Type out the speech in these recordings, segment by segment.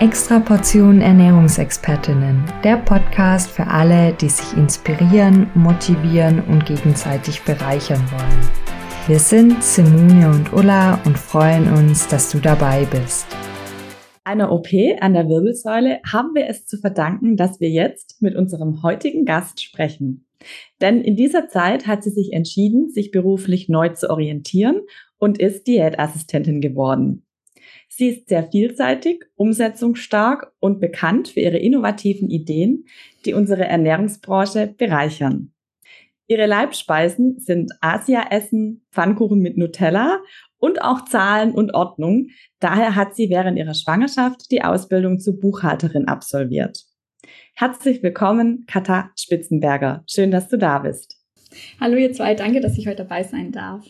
Extra Portion Ernährungsexpertinnen, der Podcast für alle, die sich inspirieren, motivieren und gegenseitig bereichern wollen. Wir sind Simone und Ulla und freuen uns, dass du dabei bist. Einer OP an der Wirbelsäule haben wir es zu verdanken, dass wir jetzt mit unserem heutigen Gast sprechen. Denn in dieser Zeit hat sie sich entschieden, sich beruflich neu zu orientieren und ist Diätassistentin geworden. Sie ist sehr vielseitig, umsetzungsstark und bekannt für ihre innovativen Ideen, die unsere Ernährungsbranche bereichern. Ihre Leibspeisen sind Asia-Essen, Pfannkuchen mit Nutella und auch Zahlen und Ordnung. Daher hat sie während ihrer Schwangerschaft die Ausbildung zur Buchhalterin absolviert. Herzlich willkommen, Katha Spitzenberger. Schön, dass du da bist. Hallo ihr zwei, danke, dass ich heute dabei sein darf.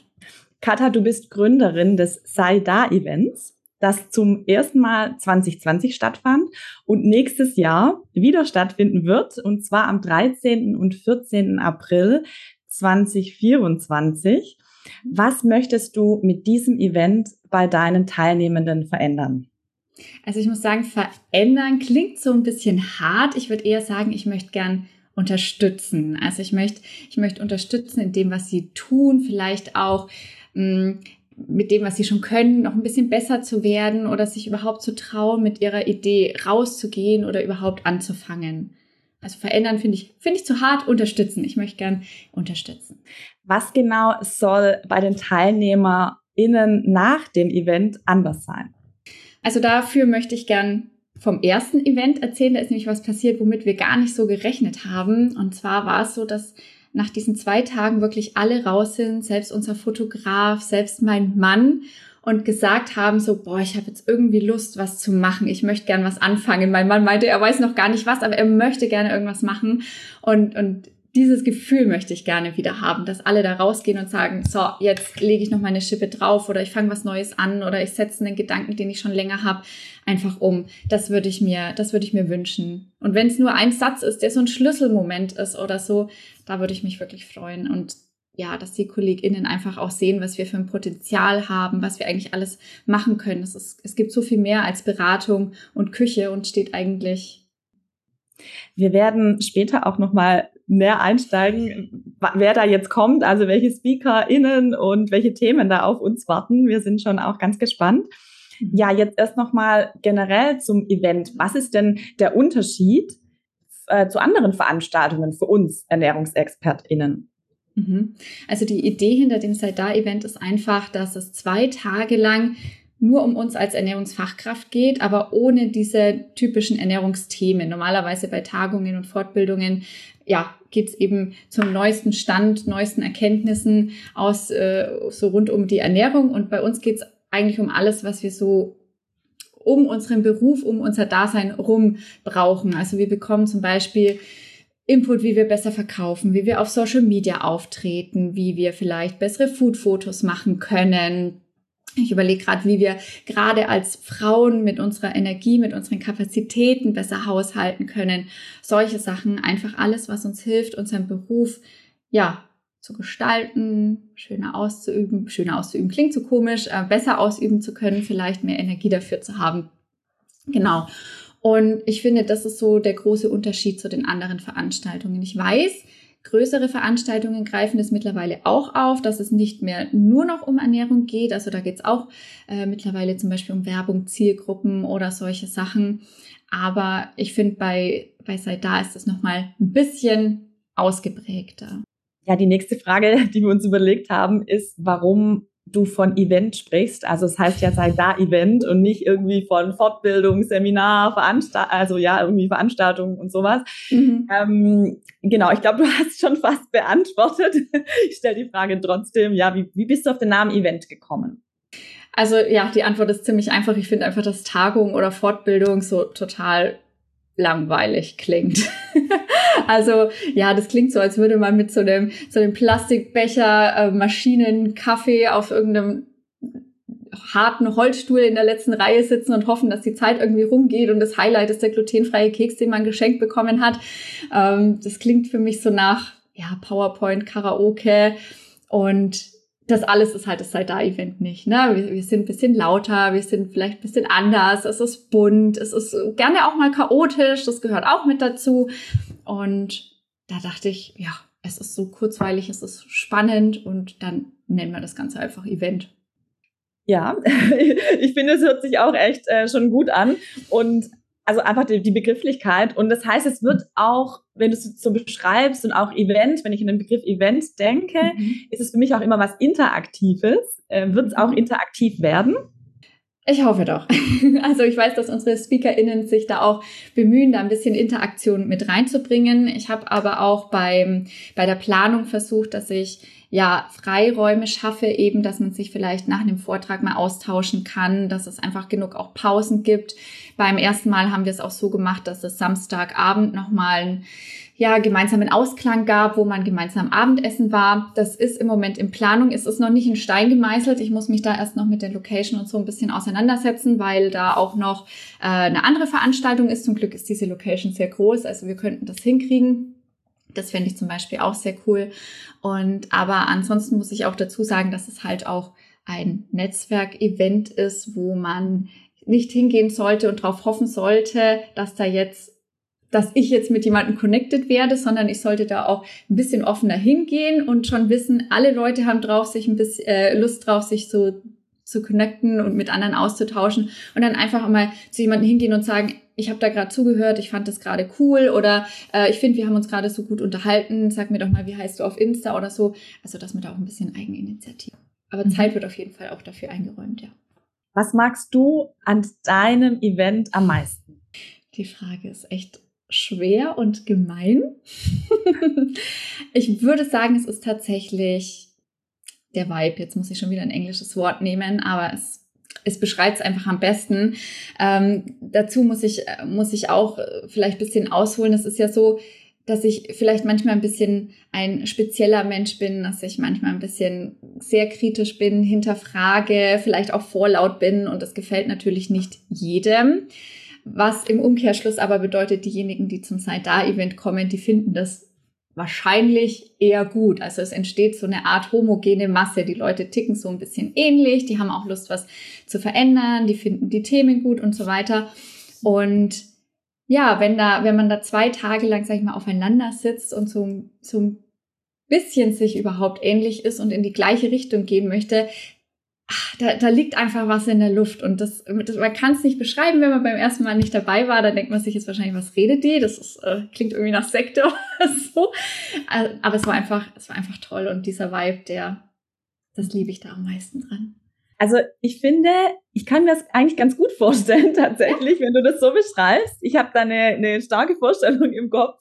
Katha, du bist Gründerin des Sei Da Events das zum ersten Mal 2020 stattfand und nächstes Jahr wieder stattfinden wird, und zwar am 13. und 14. April 2024. Was möchtest du mit diesem Event bei deinen Teilnehmenden verändern? Also ich muss sagen, verändern klingt so ein bisschen hart. Ich würde eher sagen, ich möchte gern unterstützen. Also ich möchte, ich möchte unterstützen in dem, was sie tun, vielleicht auch mh, mm, mit dem, was sie schon können, noch ein bisschen besser zu werden oder sich überhaupt zu trauen, mit ihrer Idee rauszugehen oder überhaupt anzufangen. Also verändern finde ich, finde ich zu hart, unterstützen. Ich möchte gern unterstützen. Was genau soll bei den TeilnehmerInnen nach dem Event anders sein? Also dafür möchte ich gern vom ersten Event erzählen. Da ist nämlich was passiert, womit wir gar nicht so gerechnet haben. Und zwar war es so, dass nach diesen zwei Tagen wirklich alle raus sind, selbst unser Fotograf, selbst mein Mann und gesagt haben so, boah, ich habe jetzt irgendwie Lust, was zu machen. Ich möchte gern was anfangen. Mein Mann meinte, er weiß noch gar nicht was, aber er möchte gerne irgendwas machen und und dieses Gefühl möchte ich gerne wieder haben, dass alle da rausgehen und sagen, so, jetzt lege ich noch meine Schippe drauf oder ich fange was Neues an oder ich setze einen Gedanken, den ich schon länger habe, einfach um. Das würde ich mir, das würde ich mir wünschen. Und wenn es nur ein Satz ist, der so ein Schlüsselmoment ist oder so, da würde ich mich wirklich freuen und ja, dass die KollegInnen einfach auch sehen, was wir für ein Potenzial haben, was wir eigentlich alles machen können. Es, ist, es gibt so viel mehr als Beratung und Küche und steht eigentlich wir werden später auch nochmal mehr einsteigen, wer da jetzt kommt, also welche SpeakerInnen und welche Themen da auf uns warten. Wir sind schon auch ganz gespannt. Mhm. Ja, jetzt erst nochmal generell zum Event. Was ist denn der Unterschied äh, zu anderen Veranstaltungen für uns ErnährungsexpertInnen? Mhm. Also die Idee hinter dem Sei da Event ist einfach, dass es zwei Tage lang nur um uns als Ernährungsfachkraft geht, aber ohne diese typischen Ernährungsthemen. Normalerweise bei Tagungen und Fortbildungen, ja, geht's eben zum neuesten Stand, neuesten Erkenntnissen aus äh, so rund um die Ernährung. Und bei uns geht's eigentlich um alles, was wir so um unseren Beruf, um unser Dasein rum brauchen. Also wir bekommen zum Beispiel Input, wie wir besser verkaufen, wie wir auf Social Media auftreten, wie wir vielleicht bessere Food-Fotos machen können, ich überlege gerade, wie wir gerade als Frauen mit unserer Energie, mit unseren Kapazitäten besser haushalten können. Solche Sachen, einfach alles, was uns hilft, unseren Beruf, ja, zu gestalten, schöner auszuüben. Schöner auszuüben klingt so komisch, äh, besser ausüben zu können, vielleicht mehr Energie dafür zu haben. Genau. Und ich finde, das ist so der große Unterschied zu den anderen Veranstaltungen. Ich weiß, Größere Veranstaltungen greifen es mittlerweile auch auf, dass es nicht mehr nur noch um Ernährung geht. Also da geht es auch äh, mittlerweile zum Beispiel um Werbung, Zielgruppen oder solche Sachen. Aber ich finde, bei, bei Sei da ist es nochmal ein bisschen ausgeprägter. Ja, die nächste Frage, die wir uns überlegt haben, ist, warum du von Event sprichst. Also es heißt ja sei da Event und nicht irgendwie von Fortbildung, Seminar, Veranstaltung, also ja, irgendwie Veranstaltungen und sowas. Mhm. Ähm, genau, ich glaube, du hast schon fast beantwortet. Ich stelle die Frage trotzdem, ja, wie, wie bist du auf den Namen Event gekommen? Also ja, die Antwort ist ziemlich einfach. Ich finde einfach, dass Tagung oder Fortbildung so total langweilig klingt. also ja, das klingt so, als würde man mit so einem, so einem Plastikbecher äh, Maschinen Kaffee auf irgendeinem harten Holzstuhl in der letzten Reihe sitzen und hoffen, dass die Zeit irgendwie rumgeht und das Highlight ist der glutenfreie Keks, den man geschenkt bekommen hat. Ähm, das klingt für mich so nach ja, PowerPoint, Karaoke und das alles ist halt das Side-Event nicht. Ne? Wir, wir, sind ein bisschen lauter, wir sind vielleicht ein bisschen anders, es ist bunt, es ist gerne auch mal chaotisch, das gehört auch mit dazu. Und da dachte ich, ja, es ist so kurzweilig, es ist spannend und dann nennen wir das Ganze einfach Event. Ja, ich finde, es hört sich auch echt äh, schon gut an. Und also einfach die, die, Begrifflichkeit. Und das heißt, es wird auch, wenn du es so beschreibst und auch Event, wenn ich an den Begriff Event denke, mhm. ist es für mich auch immer was Interaktives. Äh, wird es auch mhm. interaktiv werden? Ich hoffe doch. Also ich weiß, dass unsere SpeakerInnen sich da auch bemühen, da ein bisschen Interaktion mit reinzubringen. Ich habe aber auch beim, bei der Planung versucht, dass ich ja Freiräume schaffe, eben, dass man sich vielleicht nach einem Vortrag mal austauschen kann, dass es einfach genug auch Pausen gibt. Beim ersten Mal haben wir es auch so gemacht, dass es Samstagabend nochmal ein ja, gemeinsamen Ausklang gab, wo man gemeinsam Abendessen war. Das ist im Moment in Planung. Es ist noch nicht in Stein gemeißelt. Ich muss mich da erst noch mit der Location und so ein bisschen auseinandersetzen, weil da auch noch äh, eine andere Veranstaltung ist. Zum Glück ist diese Location sehr groß, also wir könnten das hinkriegen. Das fände ich zum Beispiel auch sehr cool. Und aber ansonsten muss ich auch dazu sagen, dass es halt auch ein Netzwerkevent ist, wo man nicht hingehen sollte und darauf hoffen sollte, dass da jetzt dass ich jetzt mit jemandem connected werde, sondern ich sollte da auch ein bisschen offener hingehen und schon wissen, alle Leute haben drauf, sich ein bisschen äh, Lust drauf, sich so zu connecten und mit anderen auszutauschen und dann einfach mal zu jemandem hingehen und sagen, ich habe da gerade zugehört, ich fand das gerade cool oder äh, ich finde, wir haben uns gerade so gut unterhalten, sag mir doch mal, wie heißt du auf Insta oder so. Also, dass man da auch ein bisschen Eigeninitiative. Aber mhm. Zeit wird auf jeden Fall auch dafür eingeräumt, ja. Was magst du an deinem Event am meisten? Die Frage ist echt schwer und gemein. ich würde sagen, es ist tatsächlich der Vibe. Jetzt muss ich schon wieder ein englisches Wort nehmen, aber es, es beschreibt es einfach am besten. Ähm, dazu muss ich, muss ich auch vielleicht ein bisschen ausholen. Es ist ja so, dass ich vielleicht manchmal ein bisschen ein spezieller Mensch bin, dass ich manchmal ein bisschen sehr kritisch bin, hinterfrage, vielleicht auch vorlaut bin und das gefällt natürlich nicht jedem. Was im Umkehrschluss aber bedeutet, diejenigen, die zum Side-Da-Event kommen, die finden das wahrscheinlich eher gut. Also es entsteht so eine Art homogene Masse. Die Leute ticken so ein bisschen ähnlich, die haben auch Lust, was zu verändern, die finden die Themen gut und so weiter. Und ja, wenn da, wenn man da zwei Tage lang, sag ich mal, aufeinander sitzt und so, so ein bisschen sich überhaupt ähnlich ist und in die gleiche Richtung gehen möchte, da, da liegt einfach was in der Luft und das, das man kann es nicht beschreiben, wenn man beim ersten Mal nicht dabei war, dann denkt man sich jetzt wahrscheinlich, was redet die? Das ist, äh, klingt irgendwie nach Sektor oder so. Also, aber es war einfach, es war einfach toll und dieser Vibe, der, das liebe ich da am meisten dran. Also ich finde, ich kann mir das eigentlich ganz gut vorstellen, tatsächlich, wenn du das so beschreibst. Ich habe da eine, eine starke Vorstellung im Kopf,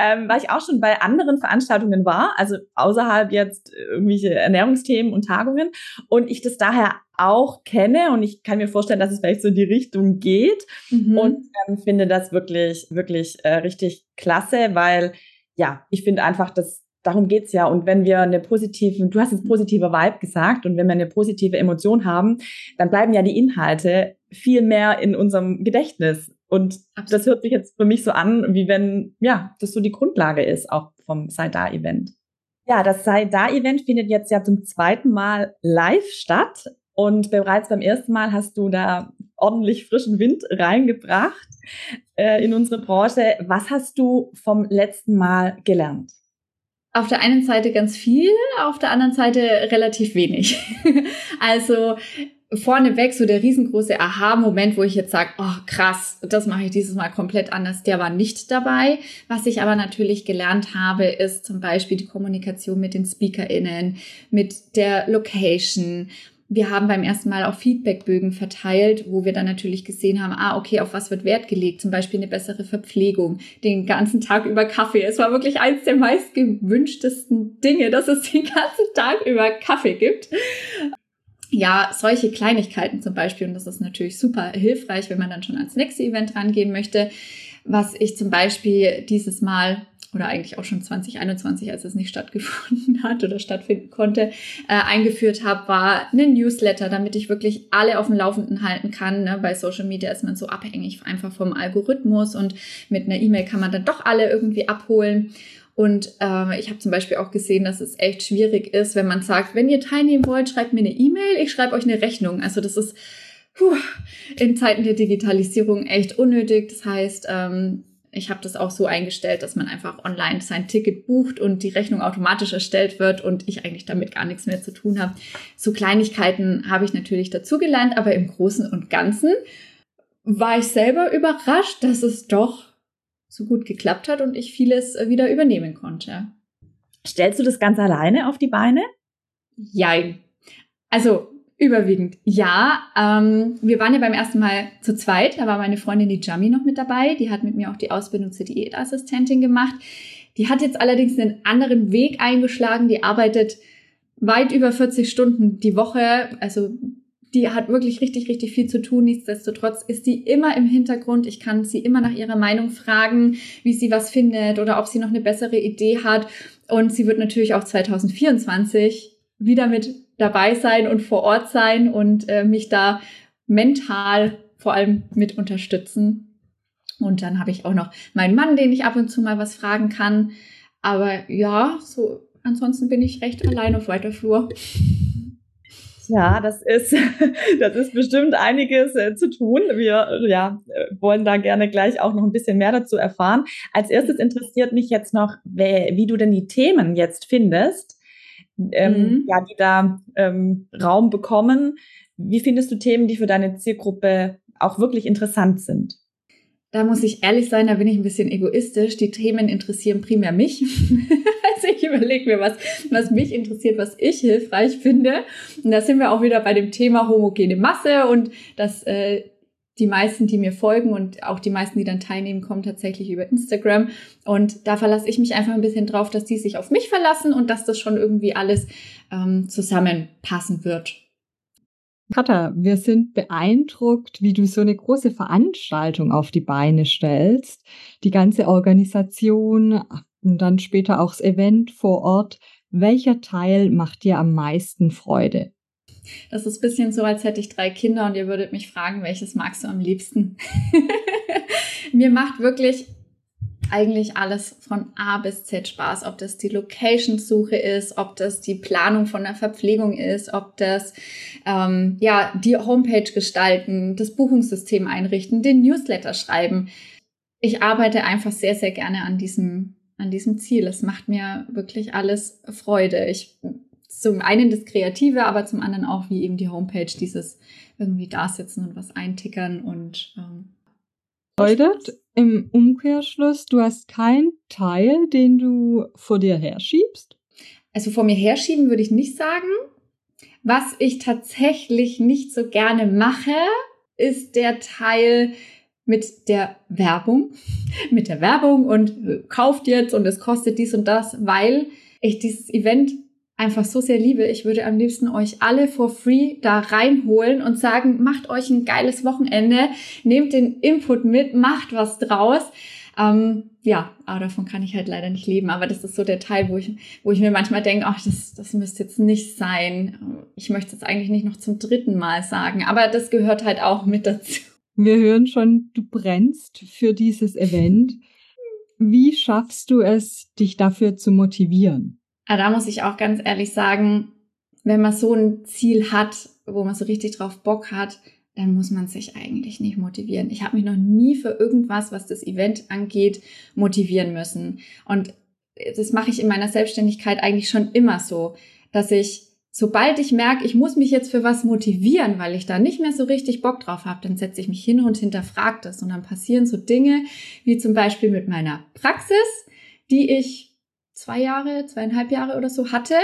ähm, weil ich auch schon bei anderen Veranstaltungen war, also außerhalb jetzt irgendwelche Ernährungsthemen und Tagungen und ich das daher auch kenne und ich kann mir vorstellen, dass es vielleicht so in die Richtung geht mhm. und ähm, finde das wirklich, wirklich äh, richtig klasse, weil ja, ich finde einfach, dass darum geht's ja. Und wenn wir eine positive, du hast jetzt positive Vibe gesagt, und wenn wir eine positive Emotion haben, dann bleiben ja die Inhalte viel mehr in unserem Gedächtnis. Und Absolut. das hört sich jetzt für mich so an, wie wenn, ja, das so die Grundlage ist, auch vom Sei Da-Event. Ja, das Sei Da-Event findet jetzt ja zum zweiten Mal live statt. Und bereits beim ersten Mal hast du da ordentlich frischen Wind reingebracht äh, in unsere Branche. Was hast du vom letzten Mal gelernt? Auf der einen Seite ganz viel, auf der anderen Seite relativ wenig. also vorneweg so der riesengroße Aha-Moment, wo ich jetzt sage, oh krass, das mache ich dieses Mal komplett anders, der war nicht dabei. Was ich aber natürlich gelernt habe, ist zum Beispiel die Kommunikation mit den SpeakerInnen, mit der Location, wir haben beim ersten Mal auch Feedbackbögen verteilt, wo wir dann natürlich gesehen haben, ah, okay, auf was wird Wert gelegt? Zum Beispiel eine bessere Verpflegung, den ganzen Tag über Kaffee. Es war wirklich eins der meist gewünschtesten Dinge, dass es den ganzen Tag über Kaffee gibt. Ja, solche Kleinigkeiten zum Beispiel. Und das ist natürlich super hilfreich, wenn man dann schon ans nächste Event rangehen möchte. Was ich zum Beispiel dieses Mal oder eigentlich auch schon 2021, als es nicht stattgefunden hat oder stattfinden konnte, äh, eingeführt habe, war ein Newsletter, damit ich wirklich alle auf dem Laufenden halten kann. Ne? Bei Social Media ist man so abhängig einfach vom Algorithmus und mit einer E-Mail kann man dann doch alle irgendwie abholen. Und äh, ich habe zum Beispiel auch gesehen, dass es echt schwierig ist, wenn man sagt, wenn ihr teilnehmen wollt, schreibt mir eine E-Mail, ich schreibe euch eine Rechnung. Also das ist puh, in Zeiten der Digitalisierung echt unnötig. Das heißt, ähm, ich habe das auch so eingestellt, dass man einfach online sein Ticket bucht und die Rechnung automatisch erstellt wird und ich eigentlich damit gar nichts mehr zu tun habe. So Kleinigkeiten habe ich natürlich dazugelernt, aber im Großen und Ganzen war ich selber überrascht, dass es doch so gut geklappt hat und ich vieles äh, wieder übernehmen konnte. Stellst du das ganz alleine auf die Beine? Jein. Also überwiegend ja. Ähm, wir waren ja beim ersten Mal zu zweit. Da war meine Freundin die Jami noch mit dabei. Die hat mit mir auch die Ausbildung zur Diätassistentin gemacht. Die hat jetzt allerdings einen anderen Weg eingeschlagen. Die arbeitet weit über 40 Stunden die Woche. Also die hat wirklich richtig, richtig viel zu tun. Nichtsdestotrotz ist die immer im Hintergrund. Ich kann sie immer nach ihrer Meinung fragen, wie sie was findet oder ob sie noch eine bessere Idee hat. Und sie wird natürlich auch 2024 wieder mit dabei sein und vor Ort sein und äh, mich da mental vor allem mit unterstützen. Und dann habe ich auch noch meinen Mann, den ich ab und zu mal was fragen kann. Aber ja, so ansonsten bin ich recht allein auf weiter Flur. Ja, das ist, das ist bestimmt einiges äh, zu tun. Wir ja, äh, wollen da gerne gleich auch noch ein bisschen mehr dazu erfahren. Als erstes interessiert mich jetzt noch, wie du denn die Themen jetzt findest, ähm, mhm. ja, die da ähm, Raum bekommen. Wie findest du Themen, die für deine Zielgruppe auch wirklich interessant sind? Da muss ich ehrlich sein, da bin ich ein bisschen egoistisch. Die Themen interessieren primär mich. also ich überlege mir, was, was mich interessiert, was ich hilfreich finde. Und da sind wir auch wieder bei dem Thema homogene Masse und dass äh, die meisten, die mir folgen und auch die meisten, die dann teilnehmen, kommen tatsächlich über Instagram. Und da verlasse ich mich einfach ein bisschen drauf, dass die sich auf mich verlassen und dass das schon irgendwie alles ähm, zusammenpassen wird. Katha, wir sind beeindruckt, wie du so eine große Veranstaltung auf die Beine stellst. Die ganze Organisation und dann später auch das Event vor Ort. Welcher Teil macht dir am meisten Freude? Das ist ein bisschen so, als hätte ich drei Kinder und ihr würdet mich fragen, welches magst du am liebsten? Mir macht wirklich eigentlich alles von A bis Z Spaß, ob das die Location-Suche ist, ob das die Planung von der Verpflegung ist, ob das ähm, ja die Homepage gestalten, das Buchungssystem einrichten, den Newsletter schreiben. Ich arbeite einfach sehr, sehr gerne an diesem an diesem Ziel. Es macht mir wirklich alles Freude. Ich zum einen das Kreative, aber zum anderen auch wie eben die Homepage, dieses irgendwie da sitzen und was eintickern und ähm, bedeutet im Umkehrschluss, du hast keinen Teil, den du vor dir herschiebst? Also vor mir herschieben würde ich nicht sagen. Was ich tatsächlich nicht so gerne mache, ist der Teil mit der Werbung, mit der Werbung und äh, kauft jetzt und es kostet dies und das, weil ich dieses Event einfach so sehr liebe. Ich würde am liebsten euch alle for free da reinholen und sagen, macht euch ein geiles Wochenende, nehmt den Input mit, macht was draus. Ähm, ja, aber davon kann ich halt leider nicht leben. Aber das ist so der Teil, wo ich, wo ich mir manchmal denke, ach, das, das müsste jetzt nicht sein. Ich möchte es eigentlich nicht noch zum dritten Mal sagen. Aber das gehört halt auch mit dazu. Wir hören schon, du brennst für dieses Event. Wie schaffst du es, dich dafür zu motivieren? Aber da muss ich auch ganz ehrlich sagen, wenn man so ein Ziel hat, wo man so richtig drauf Bock hat, dann muss man sich eigentlich nicht motivieren. Ich habe mich noch nie für irgendwas, was das Event angeht, motivieren müssen. Und das mache ich in meiner Selbstständigkeit eigentlich schon immer so, dass ich, sobald ich merke, ich muss mich jetzt für was motivieren, weil ich da nicht mehr so richtig Bock drauf habe, dann setze ich mich hin und hinterfrage das. Und dann passieren so Dinge, wie zum Beispiel mit meiner Praxis, die ich zwei Jahre, zweieinhalb Jahre oder so hatte,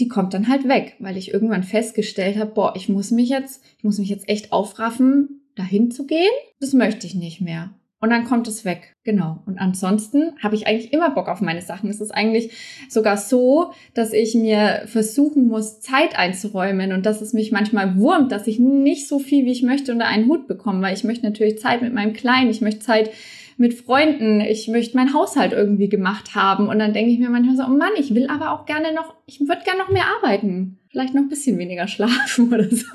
die kommt dann halt weg, weil ich irgendwann festgestellt habe, boah, ich muss mich jetzt, ich muss mich jetzt echt aufraffen, dahin zu gehen. Das möchte ich nicht mehr. Und dann kommt es weg. Genau. Und ansonsten habe ich eigentlich immer Bock auf meine Sachen. Es ist eigentlich sogar so, dass ich mir versuchen muss, Zeit einzuräumen und dass es mich manchmal wurmt, dass ich nicht so viel, wie ich möchte, unter einen Hut bekomme, weil ich möchte natürlich Zeit mit meinem Kleinen, ich möchte Zeit mit Freunden, ich möchte meinen Haushalt irgendwie gemacht haben. Und dann denke ich mir manchmal so, oh Mann, ich will aber auch gerne noch, ich würde gerne noch mehr arbeiten. Vielleicht noch ein bisschen weniger schlafen oder so.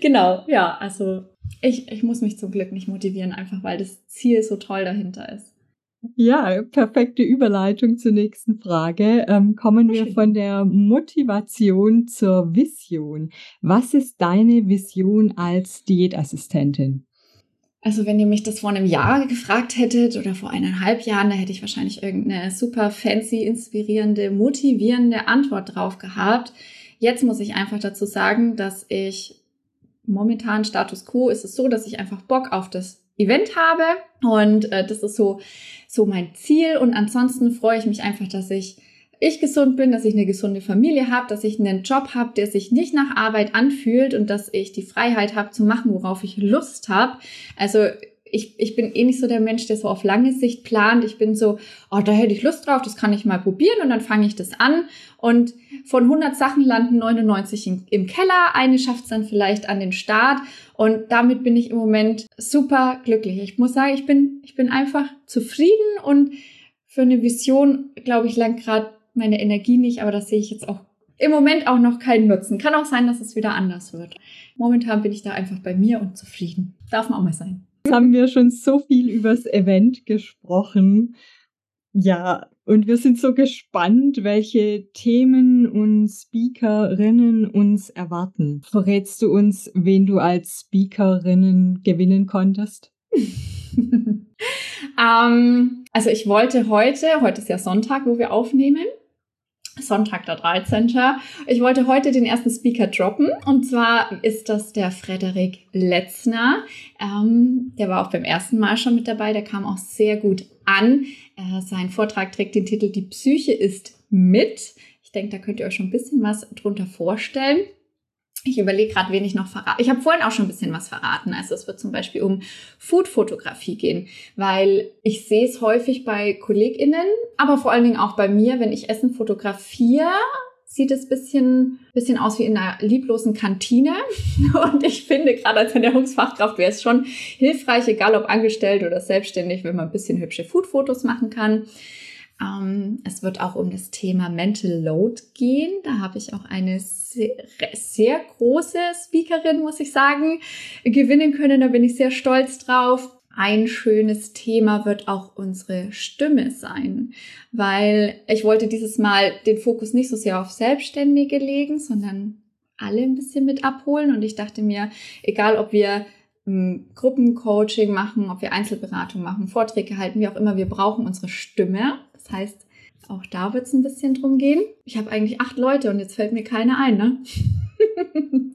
genau, ja, also ich, ich muss mich zum Glück nicht motivieren, einfach weil das Ziel so toll dahinter ist. Ja, perfekte Überleitung zur nächsten Frage. Ähm, kommen wir von der Motivation zur Vision. Was ist deine Vision als Diätassistentin? Also wenn ihr mich das vor einem Jahr gefragt hättet oder vor eineinhalb Jahren, da hätte ich wahrscheinlich irgendeine super fancy, inspirierende, motivierende Antwort drauf gehabt. Jetzt muss ich einfach dazu sagen, dass ich momentan Status quo ist es so, dass ich einfach Bock auf das Event habe und äh, das ist so so mein Ziel und ansonsten freue ich mich einfach, dass ich ich gesund bin, dass ich eine gesunde Familie habe, dass ich einen Job habe, der sich nicht nach Arbeit anfühlt und dass ich die Freiheit habe zu machen, worauf ich Lust habe. Also ich, ich bin eh nicht so der Mensch, der so auf lange Sicht plant. Ich bin so, oh, da hätte ich Lust drauf, das kann ich mal probieren und dann fange ich das an. Und von 100 Sachen landen 99 in, im Keller, eine schafft es dann vielleicht an den Start. Und damit bin ich im Moment super glücklich. Ich muss sagen, ich bin, ich bin einfach zufrieden und für eine Vision, glaube ich, langt gerade meine Energie nicht, aber das sehe ich jetzt auch im Moment auch noch keinen Nutzen. Kann auch sein, dass es wieder anders wird. Momentan bin ich da einfach bei mir und zufrieden. Darf man auch mal sein. Jetzt haben wir schon so viel übers Event gesprochen. Ja, und wir sind so gespannt, welche Themen und Speakerinnen uns erwarten. Verrätst du uns, wen du als Speakerinnen gewinnen konntest? ähm, also ich wollte heute, heute ist ja Sonntag, wo wir aufnehmen, Sonntag der 13. Ich wollte heute den ersten Speaker droppen und zwar ist das der Frederik Letzner. Ähm, der war auch beim ersten Mal schon mit dabei, der kam auch sehr gut an. Äh, sein Vortrag trägt den Titel Die Psyche ist mit. Ich denke, da könnt ihr euch schon ein bisschen was drunter vorstellen. Ich überlege gerade, wen ich noch verrate. Ich habe vorhin auch schon ein bisschen was verraten. Also es wird zum Beispiel um Food-Fotografie gehen, weil ich sehe es häufig bei KollegInnen, aber vor allen Dingen auch bei mir, wenn ich Essen fotografiere, sieht es bisschen, bisschen aus wie in einer lieblosen Kantine. Und ich finde, gerade als Ernährungsfachkraft wäre es schon hilfreich, egal ob angestellt oder selbstständig, wenn man ein bisschen hübsche Food-Fotos machen kann. Ähm, es wird auch um das Thema Mental Load gehen. Da habe ich auch eine sehr, sehr große Speakerin, muss ich sagen, gewinnen können. Da bin ich sehr stolz drauf. Ein schönes Thema wird auch unsere Stimme sein, weil ich wollte dieses Mal den Fokus nicht so sehr auf Selbstständige legen, sondern alle ein bisschen mit abholen. Und ich dachte mir, egal ob wir Gruppencoaching machen, ob wir Einzelberatung machen, Vorträge halten, wie auch immer, wir brauchen unsere Stimme. Das heißt, auch da wird es ein bisschen drum gehen. Ich habe eigentlich acht Leute und jetzt fällt mir keine ein, ne?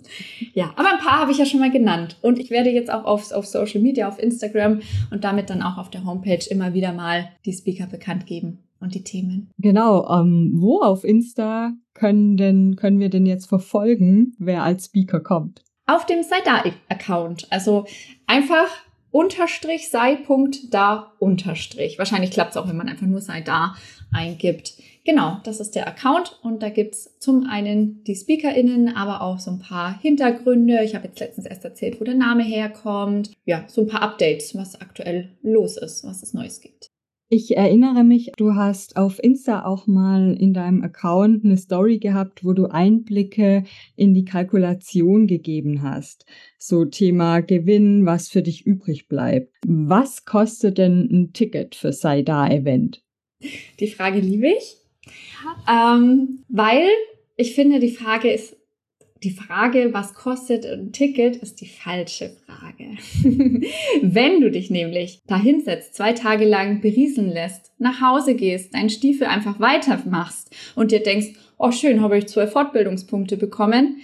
ja, aber ein paar habe ich ja schon mal genannt. Und ich werde jetzt auch auf, auf Social Media, auf Instagram und damit dann auch auf der Homepage immer wieder mal die Speaker bekannt geben und die Themen. Genau, ähm, wo auf Insta können, denn, können wir denn jetzt verfolgen, wer als Speaker kommt? Auf dem Sei-Da-Account. Also einfach unterstrich sei Punkt da unterstrich. Wahrscheinlich klappt es auch, wenn man einfach nur sei da eingibt. Genau, das ist der Account und da gibt's zum einen die SpeakerInnen, aber auch so ein paar Hintergründe. Ich habe jetzt letztens erst erzählt, wo der Name herkommt. Ja, so ein paar Updates, was aktuell los ist, was es Neues gibt. Ich erinnere mich, du hast auf Insta auch mal in deinem Account eine Story gehabt, wo du Einblicke in die Kalkulation gegeben hast. So Thema Gewinn, was für dich übrig bleibt. Was kostet denn ein Ticket für Sei da Event? Die Frage liebe ich, ähm, weil ich finde, die Frage ist die Frage, was kostet ein Ticket, ist die falsche Frage. Wenn du dich nämlich da hinsetzt, zwei Tage lang berieseln lässt, nach Hause gehst, deinen Stiefel einfach weitermachst und dir denkst, oh schön, habe ich zwölf Fortbildungspunkte bekommen,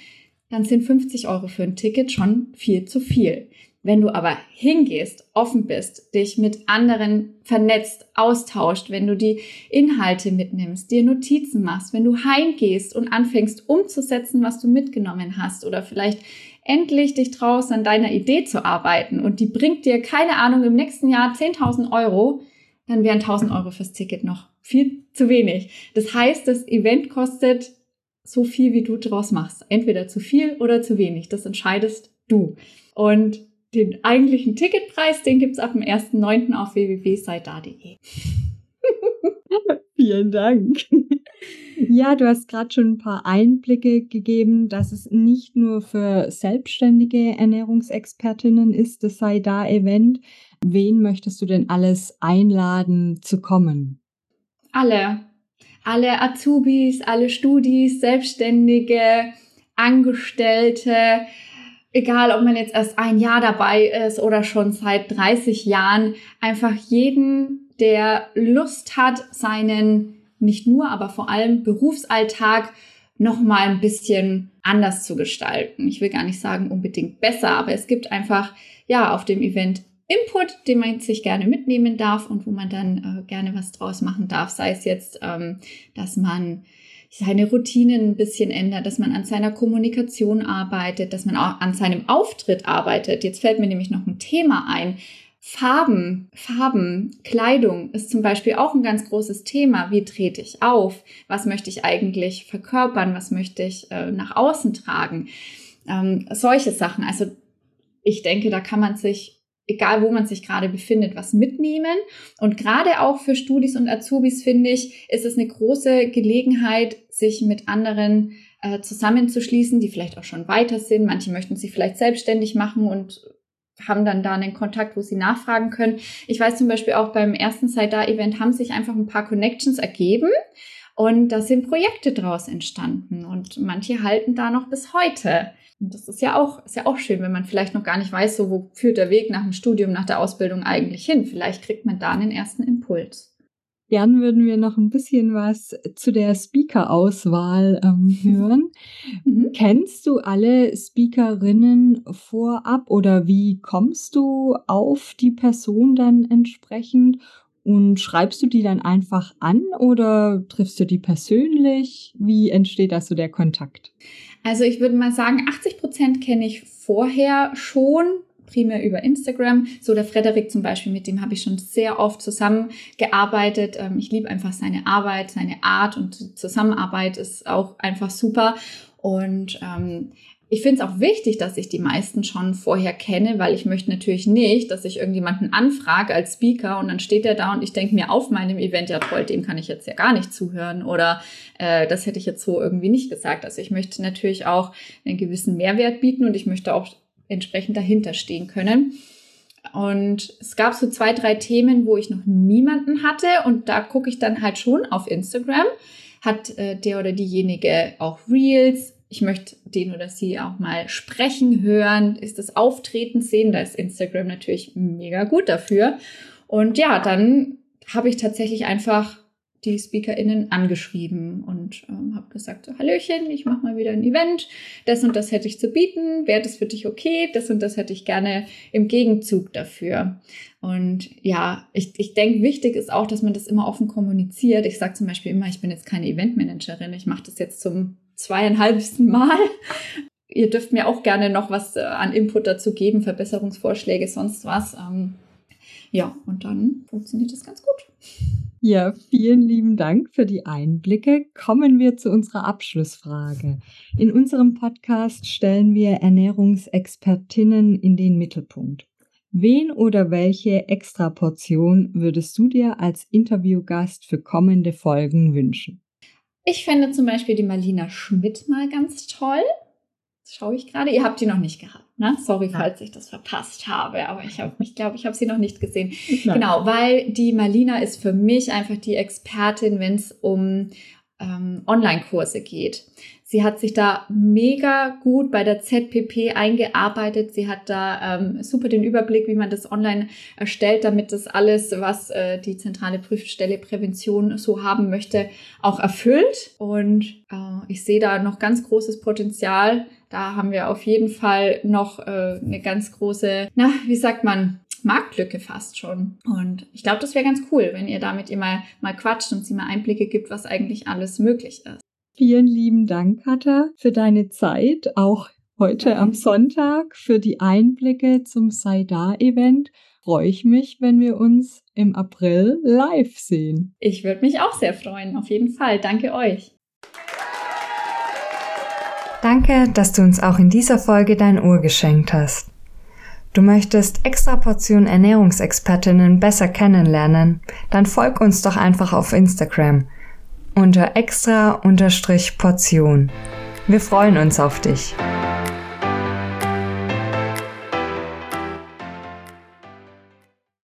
dann sind 50 Euro für ein Ticket schon viel zu viel. Wenn du aber hingehst, offen bist, dich mit anderen vernetzt, austauscht, wenn du die Inhalte mitnimmst, dir Notizen machst, wenn du heimgehst und anfängst umzusetzen, was du mitgenommen hast oder vielleicht endlich dich traust, an deiner Idee zu arbeiten und die bringt dir, keine Ahnung, im nächsten Jahr 10.000 Euro, dann wären 1.000 Euro fürs Ticket noch viel zu wenig. Das heißt, das Event kostet so viel, wie du draus machst. Entweder zu viel oder zu wenig. Das entscheidest du. Und den eigentlichen Ticketpreis, den gibt's ab dem 1.9. auf www.seitda.de. Vielen Dank. Ja, du hast gerade schon ein paar Einblicke gegeben, dass es nicht nur für selbstständige Ernährungsexpertinnen ist, das sei da Event. Wen möchtest du denn alles einladen zu kommen? Alle. Alle Azubis, alle Studis, Selbstständige, Angestellte, egal ob man jetzt erst ein Jahr dabei ist oder schon seit 30 Jahren, einfach jeden, der Lust hat, seinen nicht nur, aber vor allem Berufsalltag noch mal ein bisschen anders zu gestalten. Ich will gar nicht sagen unbedingt besser, aber es gibt einfach ja auf dem Event Input, den man sich gerne mitnehmen darf und wo man dann äh, gerne was draus machen darf. Sei es jetzt, ähm, dass man seine Routinen ein bisschen ändert, dass man an seiner Kommunikation arbeitet, dass man auch an seinem Auftritt arbeitet. Jetzt fällt mir nämlich noch ein Thema ein. Farben, Farben, Kleidung ist zum Beispiel auch ein ganz großes Thema. Wie trete ich auf? Was möchte ich eigentlich verkörpern? Was möchte ich äh, nach außen tragen? Ähm, solche Sachen. Also ich denke, da kann man sich, egal wo man sich gerade befindet, was mitnehmen. Und gerade auch für Studis und Azubis finde ich, ist es eine große Gelegenheit, sich mit anderen äh, zusammenzuschließen, die vielleicht auch schon weiter sind. Manche möchten sich vielleicht selbstständig machen und haben dann da einen Kontakt, wo sie nachfragen können. Ich weiß zum Beispiel auch beim ersten Saida-Event haben sich einfach ein paar Connections ergeben und da sind Projekte draus entstanden und manche halten da noch bis heute. Und das ist ja auch, ist ja auch schön, wenn man vielleicht noch gar nicht weiß, so wo führt der Weg nach dem Studium, nach der Ausbildung eigentlich hin. Vielleicht kriegt man da einen ersten Impuls. Gern würden wir noch ein bisschen was zu der Speaker-Auswahl ähm, hören. Mhm. Kennst du alle Speakerinnen vorab oder wie kommst du auf die Person dann entsprechend? Und schreibst du die dann einfach an oder triffst du die persönlich? Wie entsteht da so der Kontakt? Also ich würde mal sagen, 80 Prozent kenne ich vorher schon primär über Instagram. So der Frederik zum Beispiel, mit dem habe ich schon sehr oft zusammengearbeitet. Ähm, ich liebe einfach seine Arbeit, seine Art und Zusammenarbeit ist auch einfach super. Und ähm, ich finde es auch wichtig, dass ich die meisten schon vorher kenne, weil ich möchte natürlich nicht, dass ich irgendjemanden anfrage als Speaker und dann steht er da und ich denke mir auf meinem Event, ja toll, dem kann ich jetzt ja gar nicht zuhören oder äh, das hätte ich jetzt so irgendwie nicht gesagt. Also ich möchte natürlich auch einen gewissen Mehrwert bieten und ich möchte auch entsprechend dahinter stehen können. Und es gab so zwei, drei Themen, wo ich noch niemanden hatte. Und da gucke ich dann halt schon auf Instagram. Hat äh, der oder diejenige auch Reels? Ich möchte den oder sie auch mal sprechen hören. Ist das Auftreten sehen? Da ist Instagram natürlich mega gut dafür. Und ja, dann habe ich tatsächlich einfach die SpeakerInnen angeschrieben und ähm, habe gesagt, so, Hallöchen, ich mache mal wieder ein Event, das und das hätte ich zu bieten, wäre das für dich okay, das und das hätte ich gerne im Gegenzug dafür. Und ja, ich, ich denke, wichtig ist auch, dass man das immer offen kommuniziert. Ich sage zum Beispiel immer, ich bin jetzt keine Eventmanagerin, ich mache das jetzt zum zweieinhalbsten Mal. Ihr dürft mir auch gerne noch was äh, an Input dazu geben, Verbesserungsvorschläge, sonst was. Ähm, ja, und dann funktioniert das ganz gut. Ja, vielen lieben Dank für die Einblicke. Kommen wir zu unserer Abschlussfrage. In unserem Podcast stellen wir Ernährungsexpertinnen in den Mittelpunkt. Wen oder welche Extraportion würdest du dir als Interviewgast für kommende Folgen wünschen? Ich fände zum Beispiel die Marlina Schmidt mal ganz toll. Das schaue ich gerade. Ihr habt die noch nicht gehabt. Ne? Sorry, falls ich das verpasst habe, aber ich, hab, ich glaube, ich habe sie noch nicht gesehen. Nein. Genau, weil die Marlina ist für mich einfach die Expertin, wenn es um ähm, Online-Kurse geht. Sie hat sich da mega gut bei der ZPP eingearbeitet. Sie hat da ähm, super den Überblick, wie man das online erstellt, damit das alles, was äh, die zentrale Prüfstelle Prävention so haben möchte, auch erfüllt. Und äh, ich sehe da noch ganz großes Potenzial. Da haben wir auf jeden Fall noch äh, eine ganz große, na, wie sagt man, Marktlücke fast schon. Und ich glaube, das wäre ganz cool, wenn ihr damit ihr mal, mal quatscht und sie mal Einblicke gibt, was eigentlich alles möglich ist. Vielen lieben Dank, Katha, für deine Zeit, auch heute am Sonntag, für die Einblicke zum Saida-Event. Freue ich mich, wenn wir uns im April live sehen. Ich würde mich auch sehr freuen, auf jeden Fall. Danke euch. Danke, dass du uns auch in dieser Folge dein Ohr geschenkt hast. Du möchtest extra Portion Ernährungsexpertinnen besser kennenlernen? Dann folg uns doch einfach auf Instagram unter extra-portion. Wir freuen uns auf dich.